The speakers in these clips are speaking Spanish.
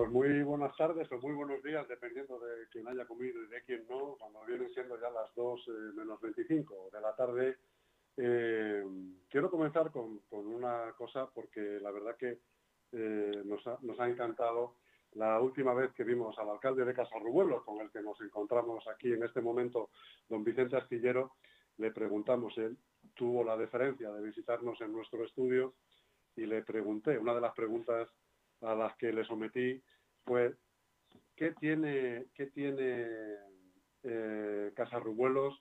Pues muy buenas tardes o muy buenos días, dependiendo de quien haya comido y de quien no, cuando vienen siendo ya las 2 eh, menos 25 de la tarde. Eh, quiero comenzar con, una cosa porque la verdad que eh, nos, ha, encantado la última vez que vimos al alcalde de Casarrubuelos, con el que nos encontramos aquí en este momento, don Vicente Astillero, le preguntamos, él tuvo la deferencia de visitarnos en nuestro estudio y le pregunté, una de las preguntas a las que le sometí fue ¿qué tiene, qué tiene eh, Casarrubuelos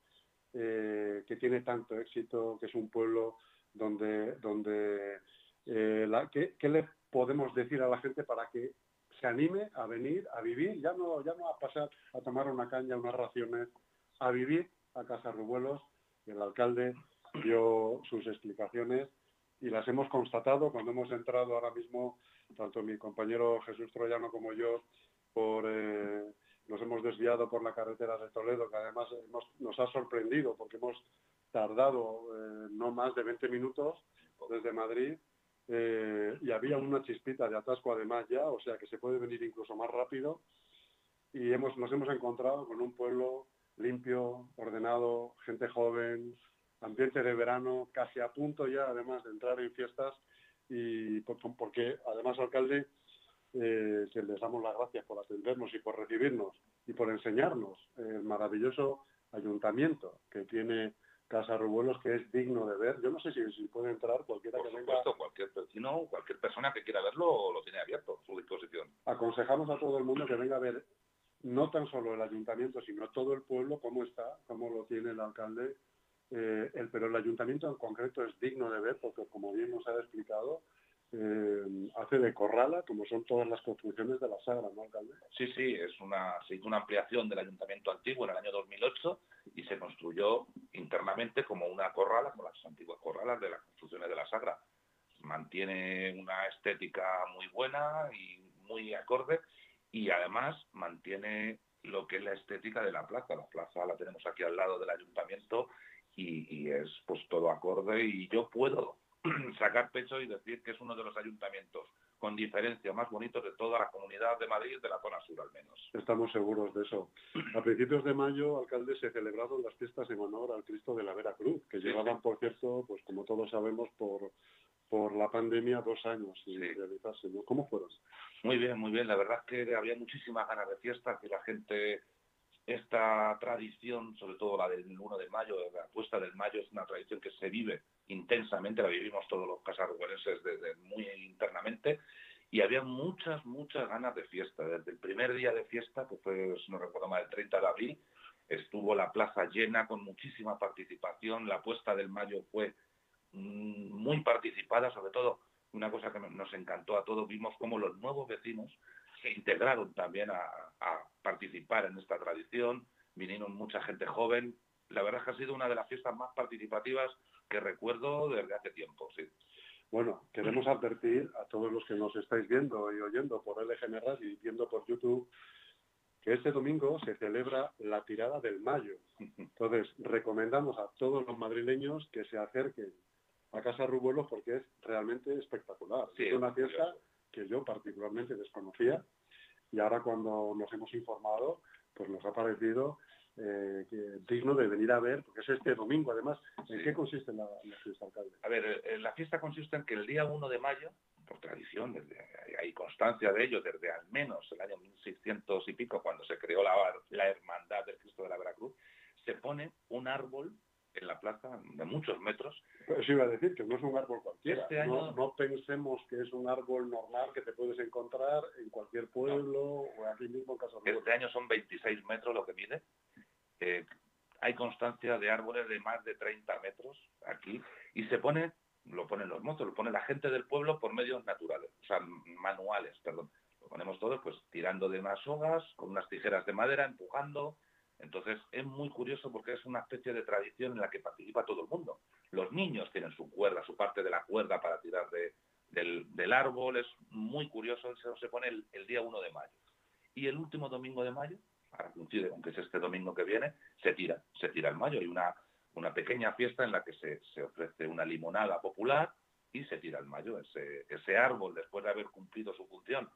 eh, que tiene tanto éxito, que es un pueblo donde, donde eh, ¿qué, le podemos decir a la gente para que se anime a venir, a vivir, ya no, ya no a pasar a tomar una caña, unas raciones, a vivir a Casarrubuelos? El alcalde dio sus explicaciones y las hemos constatado cuando hemos entrado ahora mismo, tanto mi compañero Jesús Troyano como yo, eh, nos hemos desviado por la carretera de Toledo, que además nos ha sorprendido porque hemos tardado eh, no más de 20 minutos desde Madrid eh, y había una chispita de atasco además ya, o sea que se puede venir incluso más rápido y hemos, nos hemos encontrado con un pueblo limpio, ordenado, gente joven, ambiente de verano, casi a punto ya además de entrar en fiestas y porque además alcalde eh, que les damos las gracias por atendernos y por recibirnos y por enseñarnos el maravilloso ayuntamiento que tiene Casa Rubuelos que es digno de ver. Yo no sé si, puede entrar cualquiera que venga. cualquier vecino, cualquier persona que quiera verlo lo tiene abierto a su disposición. Aconsejamos a todo el mundo que venga a ver no tan solo el ayuntamiento, sino todo el pueblo, cómo está, cómo lo tiene el alcalde eh, pero el ayuntamiento en concreto es digno de ver porque, como bien nos ha explicado, eh, hace de corrala, como son todas las construcciones de la Sagra, ¿no, alcalde? Sí, sí, es una, se hizo una ampliación del ayuntamiento antiguo en el año 2008 y se construyó internamente como una corrala, como las antiguas corralas de las construcciones de la Sagra. Mantiene una estética muy buena y muy acorde y además mantiene lo que es la estética de la plaza. La plaza la tenemos aquí al lado del ayuntamiento y, es pues todo acorde y yo puedo sacar pecho y decir que es uno de los ayuntamientos con diferencia más bonitos de toda la comunidad de Madrid, de la zona sur al menos. Estamos seguros de eso. A principios de mayo, alcalde, se celebraron las fiestas en honor al Cristo de la Vera Cruz, que llevaban, por cierto, pues como todos sabemos, por, por la pandemia dos años sin realizarse. ¿Cómo fueron? Muy bien, muy bien. La verdad es que había muchísimas ganas de fiesta, que la gente esta tradición, sobre todo la del 1 de mayo, la puesta del mayo, es una tradición que se vive intensamente, la vivimos todos los casarruguerenses desde muy internamente, y había muchas, muchas ganas de fiesta. Desde el primer día de fiesta, que fue, si no recuerdo mal, el 30 de abril, estuvo la plaza llena con muchísima participación, la puesta del mayo fue mm, muy participada, sobre todo una cosa que nos encantó a todos, vimos cómo los nuevos vecinos se integraron también a, participar en esta tradición, vinieron mucha gente joven. La verdad es que ha sido una de las fiestas más participativas que recuerdo desde hace tiempo, sí. Bueno, queremos advertir a todos los que nos estáis viendo y oyendo por LGN Radio y viendo por YouTube que este domingo se celebra la tirada del mayo. Entonces, recomendamos a todos los madrileños que se acerquen a Casa Rubuelos porque es realmente espectacular. es una fiesta que yo particularmente desconocía y ahora cuando nos hemos informado, pues nos ha parecido eh, digno de venir a ver, porque es este domingo además. ¿En qué consiste la, fiesta, alcalde? A ver, eh, la fiesta consiste en que el día 1 de mayo, por tradición, desde, hay constancia de ello desde al menos el año 1600 y pico, cuando se creó la, la Hermandad del Cristo de la Veracruz, se pone un árbol en la plaza de muchos metros. Eso iba a decir que no es un árbol cualquiera. Este año... no, pensemos que es un árbol normal que te puedes encontrar en cualquier pueblo o aquí mismo en Casa Este año son 26 metros lo que mide. Eh, hay constancia de árboles de más de 30 metros aquí y se pone, lo ponen los motos, lo pone la gente del pueblo por medios naturales, o sea, manuales, perdón. Lo ponemos todos pues tirando de unas sogas, con unas tijeras de madera, empujando, entonces es muy curioso porque es una especie de tradición en la que participa todo el mundo. Los niños tienen su cuerda, su parte de la cuerda para tirar del, árbol, es muy curioso, eso se pone el, día 1 de mayo. Y el último domingo de mayo, ahora coincide con que es este domingo que viene, se tira, se tira el mayo. Hay una, una pequeña fiesta en la que se, ofrece una limonada popular y se tira el mayo. Ese, ese árbol, después de haber cumplido su función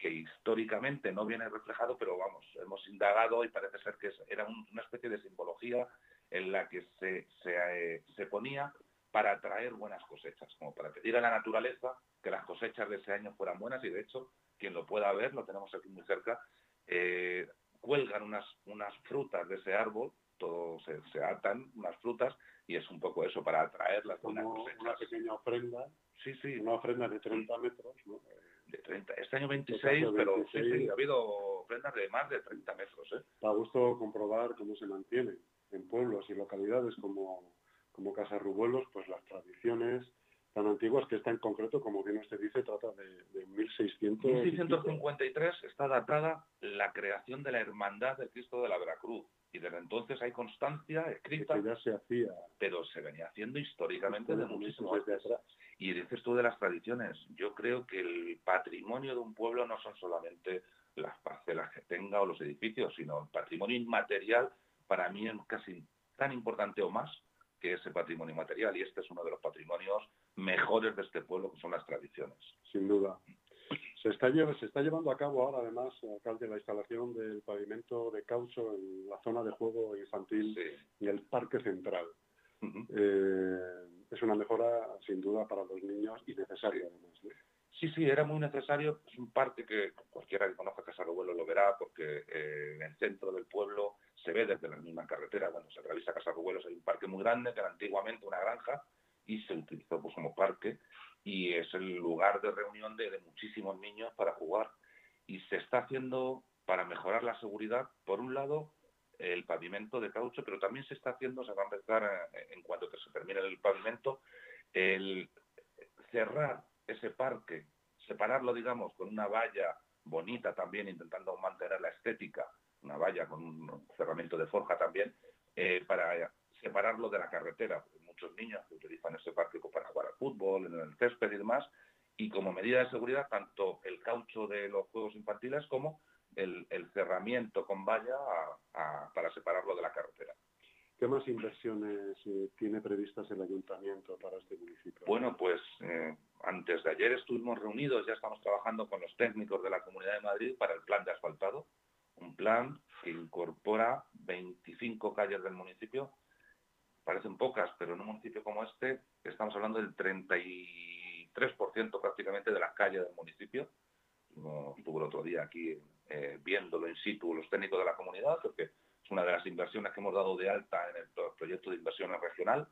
que históricamente no viene reflejado, pero vamos, hemos indagado y parece ser que era una especie de simbología en la que se, eh, se, ponía para atraer buenas cosechas, como para pedir a la naturaleza que las cosechas de ese año fueran buenas y de hecho, quien lo pueda ver, lo tenemos aquí muy cerca, eh, cuelgan unas, unas frutas de ese árbol, todo se, se, atan unas frutas y es un poco eso, para atraer las buenas cosechas. una pequeña ofrenda, sí, sí. una ofrenda de 30 metros, ¿no? De 30. Este año 26, pero sí, ha habido ofrendas de más de 30 metros. ¿eh? Da gusto comprobar cómo se mantiene en pueblos y localidades como, como Casa Rubuelos, pues las tradiciones tan antiguas que esta en concreto, como bien usted dice, trata de, de 1600. 1653 está datada la creación de la Hermandad del Cristo de la Veracruz. Y desde entonces hay constancia escrita. Que se hacía. Pero se venía haciendo históricamente de muchísimo desde atrás. Y dices tú de las tradiciones. Yo creo que el patrimonio de un pueblo no son solamente las parcelas que tenga o los edificios, sino el patrimonio inmaterial para mí es casi tan importante o más que ese patrimonio inmaterial. Y este es uno de los patrimonios mejores de este pueblo, que son las tradiciones. Sin duda. Se está, se está llevando a cabo ahora, además, alcalde, la instalación del pavimento de caucho en la zona de juego infantil y el parque central. Eh, es una mejora sin duda para los niños y necesaria además. Sí, sí, era muy necesario. Es un parque que cualquiera que conozca Casa Revuelo lo verá porque eh, en el centro del pueblo se ve desde la misma carretera. Bueno, se realiza Casa Revuelos, hay un parque muy grande que era antiguamente una granja y se utilizó pues, como parque y es el lugar de reunión de, de muchísimos niños para jugar. Y se está haciendo para mejorar la seguridad, por un lado, el pavimento de caucho, pero también se está haciendo, se va a empezar eh, en cuanto que se termine el pavimento, el cerrar ese parque, separarlo, digamos, con una valla bonita también, intentando mantener la estética, una valla con un cerramiento de forja también, eh, para separarlo de la carretera. Muchos niños que utilizan ese parque para jugar al fútbol, en el césped y demás, y como medida de seguridad, tanto el caucho de los juegos infantiles como el, cerramiento con valla para separarlo de la carretera. ¿Qué más inversiones eh, tiene previstas el ayuntamiento para este municipio? Bueno, pues eh, antes de ayer estuvimos reunidos, ya estamos trabajando con los técnicos de la Comunidad de Madrid para el plan de asfaltado, un plan que incorpora 25 calles del municipio. Parecen pocas, pero en un municipio como este estamos hablando del 33% prácticamente de las calles del municipio. Estuvo el otro día aquí eh, viéndolo in situ los técnicos de la comunidad, porque es una de las inversiones que hemos dado de alta en el proyecto de inversiones regional.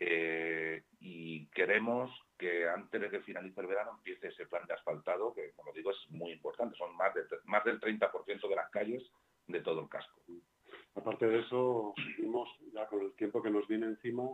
Eh, y queremos que antes de que finalice el verano empiece ese plan de asfaltado, que como digo es muy importante, son más, de, más del 30% de las calles de todo el casco. Aparte de eso, vimos ya con el tiempo que nos viene encima,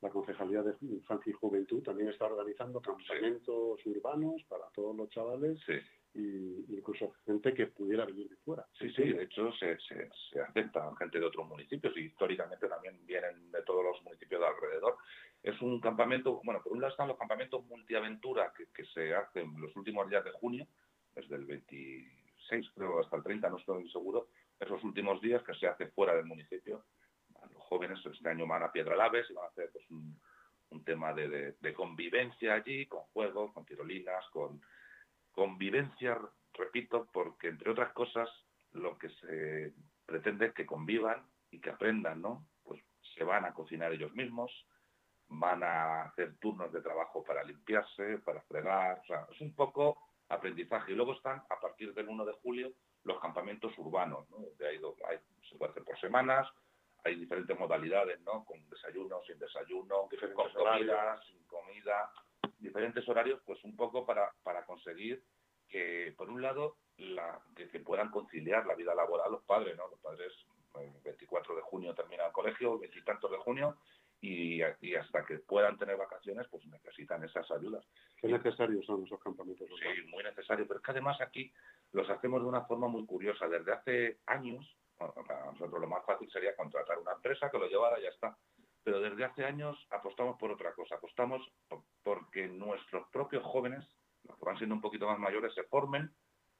la Concejalía de Infancia y Juventud también está organizando campamentos urbanos para todos los chavales sí y incluso gente que pudiera venir de fuera. Sí, sí, de hecho se, se, se aceptan gente de otros municipios y históricamente también vienen de todos los municipios de alrededor. Es un campamento, bueno, por un lado están los campamentos multiaventura que, que se hacen los últimos días de junio, desde el 26 creo hasta el 30, no estoy seguro, esos últimos días que se hace fuera del municipio. Los jóvenes este año van a Piedra Laves y van a hacer pues, un, un tema de, de, de convivencia allí, con juegos, con tirolinas, con Convivencia, repito, porque entre otras cosas lo que se pretende es que convivan y que aprendan, ¿no? Pues se van a cocinar ellos mismos, van a hacer turnos de trabajo para limpiarse, para fregar, o sea, es un poco aprendizaje. Y luego están, a partir del 1 de julio, los campamentos urbanos, ¿no? De ahí, hay, se puede hacer por semanas, hay diferentes modalidades, ¿no? Con desayuno, sin desayuno, con comida, sin comida, diferentes horarios, pues un poco para, para conseguir que, por un lado, la, que, puedan conciliar la vida laboral los padres, ¿no? Los padres, el 24 de junio termina el colegio, el veintitantos de junio, y, y, hasta que puedan tener vacaciones, pues necesitan esas ayudas. ¿Qué necesarios son esos campamentos? Sí, muy necesarios, pero es que además aquí los hacemos de una forma muy curiosa. Desde hace años, para nosotros lo más fácil sería contratar una empresa que lo llevara y ya está pero desde hace años apostamos por otra cosa, apostamos porque nuestros propios jóvenes, los que van siendo un poquito más mayores, se formen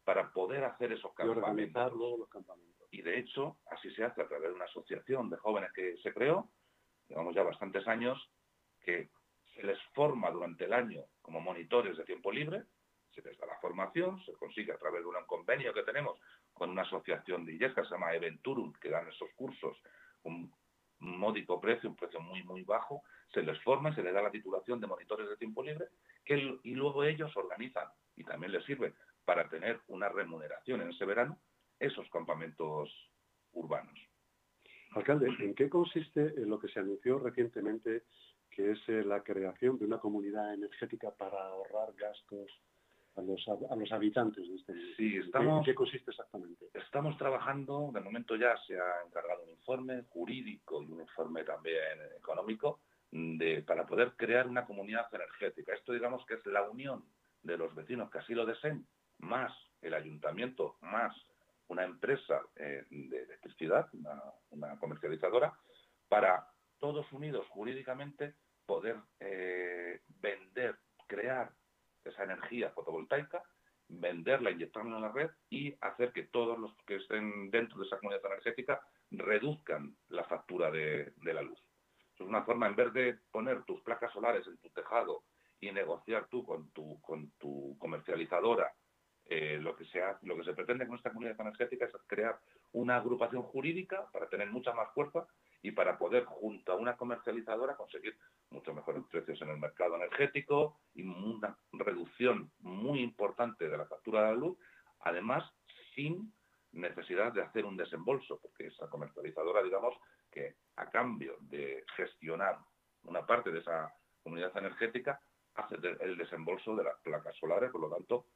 para poder hacer esos campamentos. los campamentos. Y de hecho, así se hace a través de una asociación de jóvenes que se creó, llevamos ya bastantes años, que se les forma durante el año como monitores de tiempo libre, se les da la formación, se consigue a través de un convenio que tenemos con una asociación de IES se llama Eventurum, que dan esos cursos un módico precio, un precio muy, muy bajo, se les forma, se les da la titulación de monitores de tiempo libre, que, y luego ellos organizan, y también les sirve para tener una remuneración en ese verano, esos campamentos urbanos. Alcalde, ¿en qué consiste lo que se anunció recientemente, que es eh, la creación de una comunidad energética para ahorrar gastos a los, a los habitantes de este municipio? Sí, estamos, ¿En qué consiste exactamente? Estamos trabajando, de momento ya se ha encargado un informe jurídico y un informe también económico de, para poder crear una comunidad energética. Esto digamos que es la unión de los vecinos que así lo deseen, más el ayuntamiento, más una empresa eh, de electricidad, una, comercializadora, para todos unidos jurídicamente poder eh, vender, crear esa energía fotovoltaica, venderla, inyectarla en la red y hacer que todos los que estén dentro de esa comunidad energética reduzcan la factura de, la luz. es una forma, en vez de poner tus placas solares en tu tejado y negociar tú con tu, comercializadora eh, lo, que se lo que se pretende con esta comunidad energética es crear una agrupación jurídica para tener mucha más fuerza y para poder, junto a una comercializadora, conseguir mucho mejores precios en el mercado energético y una reducción muy importante de la factura de la luz, además sin necesidad de hacer un desembolso, porque esa comercializadora, digamos, que a cambio de gestionar una parte de esa comunidad energética, hace el desembolso de las placas solares, por lo tanto,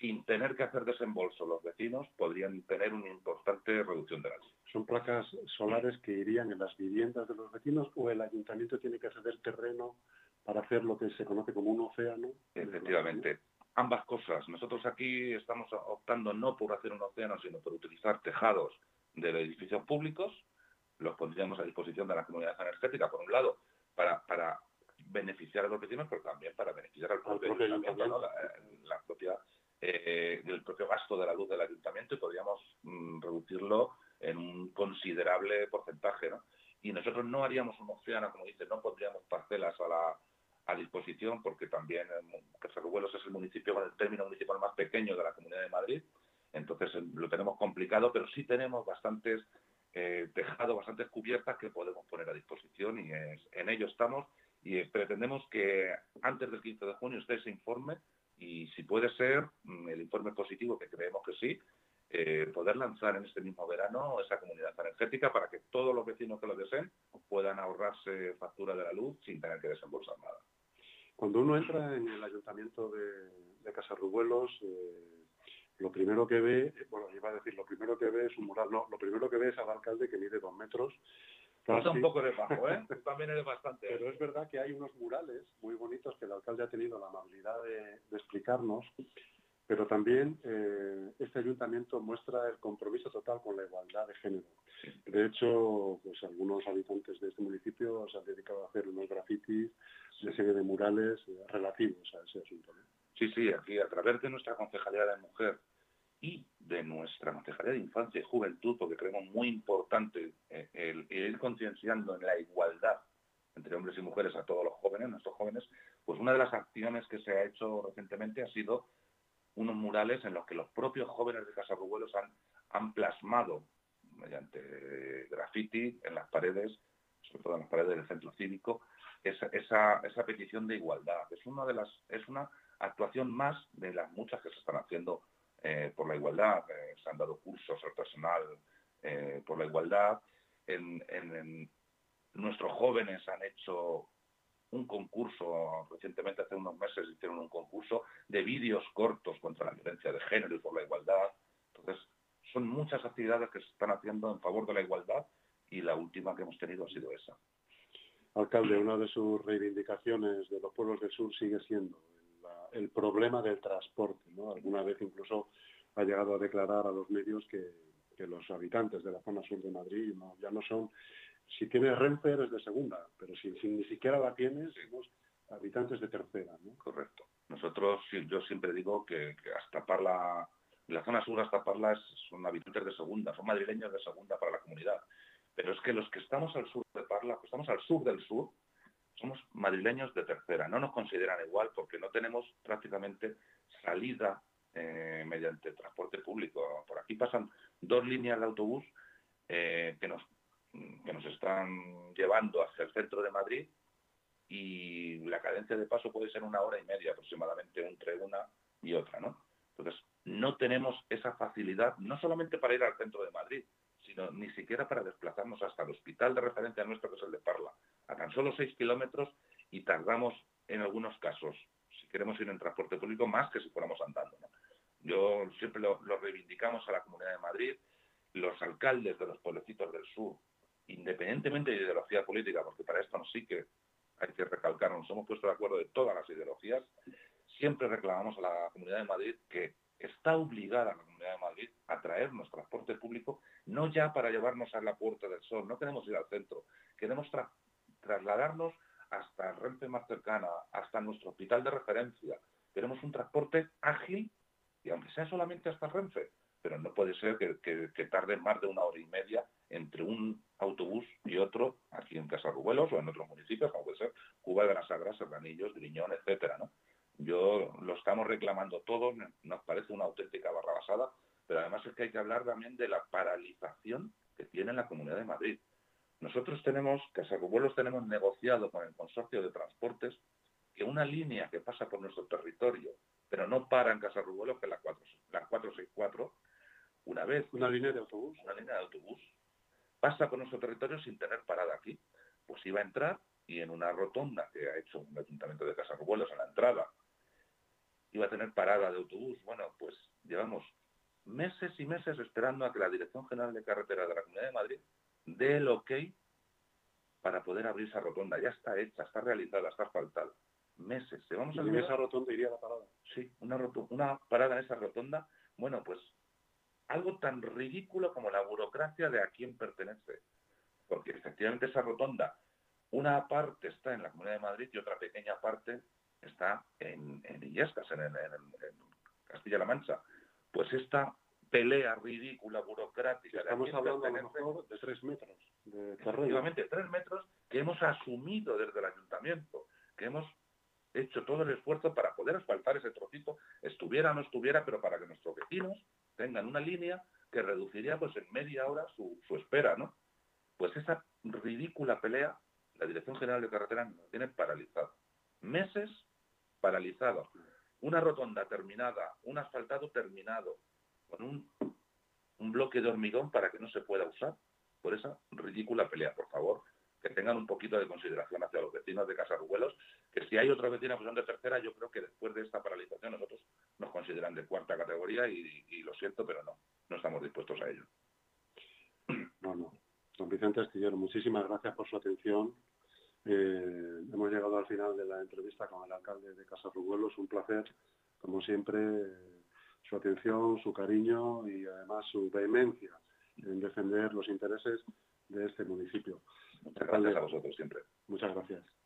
sin tener que hacer desembolso los vecinos, podrían tener una importante reducción de la luz. ¿Son placas solares que irían en las viviendas de los vecinos o el ayuntamiento tiene que ceder terreno para hacer lo que se conoce como un océano? Efectivamente. Ambas cosas. Nosotros aquí estamos optando no por hacer un océano, sino por utilizar tejados de edificios públicos. Los pondríamos a disposición de la comunidad energética, por un lado, para, para beneficiar a los vecinos, pero también para beneficiar al propio, ayuntamiento, la propia eh, del propio gasto de la luz del ayuntamiento y podríamos mm, reducirlo en un considerable porcentaje. ¿no? Y nosotros no haríamos un océano, como dice, no pondríamos parcelas a, la, a disposición porque también Casarrubuelos es el municipio con el término municipal más pequeño de la Comunidad de Madrid, entonces eh, lo tenemos complicado, pero sí tenemos bastantes eh, tejados, bastantes cubiertas que podemos poner a disposición y en ello estamos y pretendemos que antes del 15 de junio esté ese informe y si puede ser mm, el informe positivo, que creemos que sí, eh, poder lanzar en este mismo verano esa comunidad energética para que todos los vecinos que lo deseen puedan ahorrarse factura de la luz sin tener que desembolsar nada. Cuando uno entra en el ayuntamiento de, de Casarrubuelos, eh, lo primero que ve, bueno, iba a decir, lo primero que ve es un mural, no, lo primero que ve es al alcalde que mide dos metros Casi. un poco de bajo, ¿eh? también eres bastante. Pero es verdad que hay unos murales muy bonitos que el alcalde ha tenido la amabilidad de, explicarnos, pero también eh, este ayuntamiento muestra el compromiso total con la igualdad de género. De hecho, pues algunos habitantes de este municipio se han dedicado a hacer unos grafitis, una serie de murales eh, relativos a ese asunto. Sí, sí, aquí a través de nuestra concejalía de mujer y de nuestra Concejalía de Infancia y Juventud, porque creemos muy importante eh, el, ir concienciando en la igualdad entre hombres y mujeres a todos los jóvenes, nuestros jóvenes, pues una de las acciones que se ha hecho recientemente ha sido unos murales en los que los propios jóvenes de Casa Rubuelos han, han plasmado mediante graffiti en las paredes, sobre todo en las paredes del centro cívico, esa, esa, esa petición de igualdad. Es una de las, es una actuación más de las muchas que se están haciendo eh, por la igualdad, eh, se han dado cursos al personal eh, por la igualdad. En, nuestros jóvenes han hecho un concurso, recientemente hace unos meses hicieron un concurso de vídeos cortos contra la violencia de género y por la igualdad. Entonces, son muchas actividades que se están haciendo en favor de la igualdad y la última que hemos tenido ha sido esa. Alcalde, una de sus reivindicaciones de los pueblos del sur sigue siendo el problema del transporte. ¿no? Alguna vez incluso ha llegado a declarar a los medios que, los habitantes de la zona sur de Madrid ya no son, si tienes Renfe eres de segunda, pero si, ni siquiera la tienes, somos habitantes de tercera. ¿no? Correcto. Nosotros, yo siempre digo que, hasta Parla, la zona sur hasta Parla son habitantes de segunda, son madrileños de segunda para la comunidad. Pero es que los que estamos al sur de Parla, que estamos al sur del sur, somos madrileños de tercera, no nos consideran igual porque no tenemos prácticamente salida eh, mediante transporte público. Por aquí pasan dos líneas de autobús eh, que, nos, que nos están llevando hacia el centro de Madrid y la cadencia de paso puede ser una hora y media aproximadamente entre una y otra, ¿no? Entonces, no tenemos esa facilidad, no solamente para ir al centro de Madrid, sino ni siquiera para desplazarnos hasta el hospital de referencia nuestro, que es el de Parla, a tan solo seis kilómetros y tardamos en algunos casos, si queremos ir en transporte público, más que si fuéramos andando. Yo siempre lo, reivindicamos a la Comunidad de Madrid, los alcaldes de los pueblecitos del sur, independientemente de ideología política, porque para esto sí que hay que recalcar, nos hemos puesto de acuerdo de todas las ideologías, siempre reclamamos a la Comunidad de Madrid que está obligada la Comunidad de Madrid a traernos transporte público, no ya para llevarnos a la Puerta del Sol, no queremos ir al centro, queremos trasladarnos hasta el Renfe más cercana, hasta nuestro hospital de referencia. Queremos un transporte ágil y aunque sea solamente hasta Renfe, pero no puede ser que, tarde más de una hora y media entre un autobús y otro aquí en Casarrubuelos o en otros municipios, como puede ser Cuba de las Sagras, Serranillos, Griñón, etcétera, ¿no? Yo lo estamos reclamando todos, nos parece una auténtica barra basada, pero además es que hay que hablar también de la paralización que tiene la Comunidad de Madrid. Nosotros tenemos, Casacubuelos tenemos negociado con el Consorcio de Transportes que una línea que pasa por nuestro territorio, pero no para en Casarrubuelos, que es la, 4, la 464, una vez... Una línea de autobús. Una línea de autobús. Pasa por nuestro territorio sin tener parada aquí. Pues iba a entrar y en una rotonda que ha hecho un ayuntamiento de Casarrubuelos en la entrada iba a tener parada de autobús. Bueno, pues llevamos meses y meses esperando a que la Dirección General de Carreteras de la Comunidad de Madrid dé el ok para poder abrir esa rotonda. Ya está hecha, está realizada, está asfaltada. Meses. vamos a ¿Y esa rotonda iría la parada? Sí, una, una parada en esa rotonda. Bueno, pues algo tan ridículo como la burocracia de a quién pertenece. Porque efectivamente esa rotonda, una parte está en la Comunidad de Madrid y otra pequeña parte está en, en Illescas, en, Castilla-La Mancha. Pues esta pelea ridícula, burocrática... Estamos hablando a lo mejor de tres metros de Efectivamente, tres metros que hemos asumido desde el ayuntamiento, que hemos hecho todo el esfuerzo para poder asfaltar ese trocito, estuviera o no estuviera, pero para que nuestros vecinos tengan una línea que reduciría pues en media hora su, su espera, ¿no? Pues esa ridícula pelea, la Dirección General de Carreteras nos tiene paralizado. Meses paralizado, una rotonda terminada, un asfaltado terminado, con un, bloque de hormigón para que no se pueda usar por esa ridícula pelea. Por favor, que tengan un poquito de consideración hacia los vecinos de Casarrubuelos, que si hay otros vecinos que son de tercera, yo creo que después de esta paralización nosotros nos consideran de cuarta categoría y, y lo siento, pero no, no estamos dispuestos a ello. Bueno, don Vicente Astillero, muchísimas gracias por su atención eh, hemos llegado al final de la entrevista con el alcalde de Casa Es Un placer, como siempre, su atención, su cariño y además su vehemencia en defender los intereses de este municipio. Muchas gracias a vosotros siempre. Muchas gracias.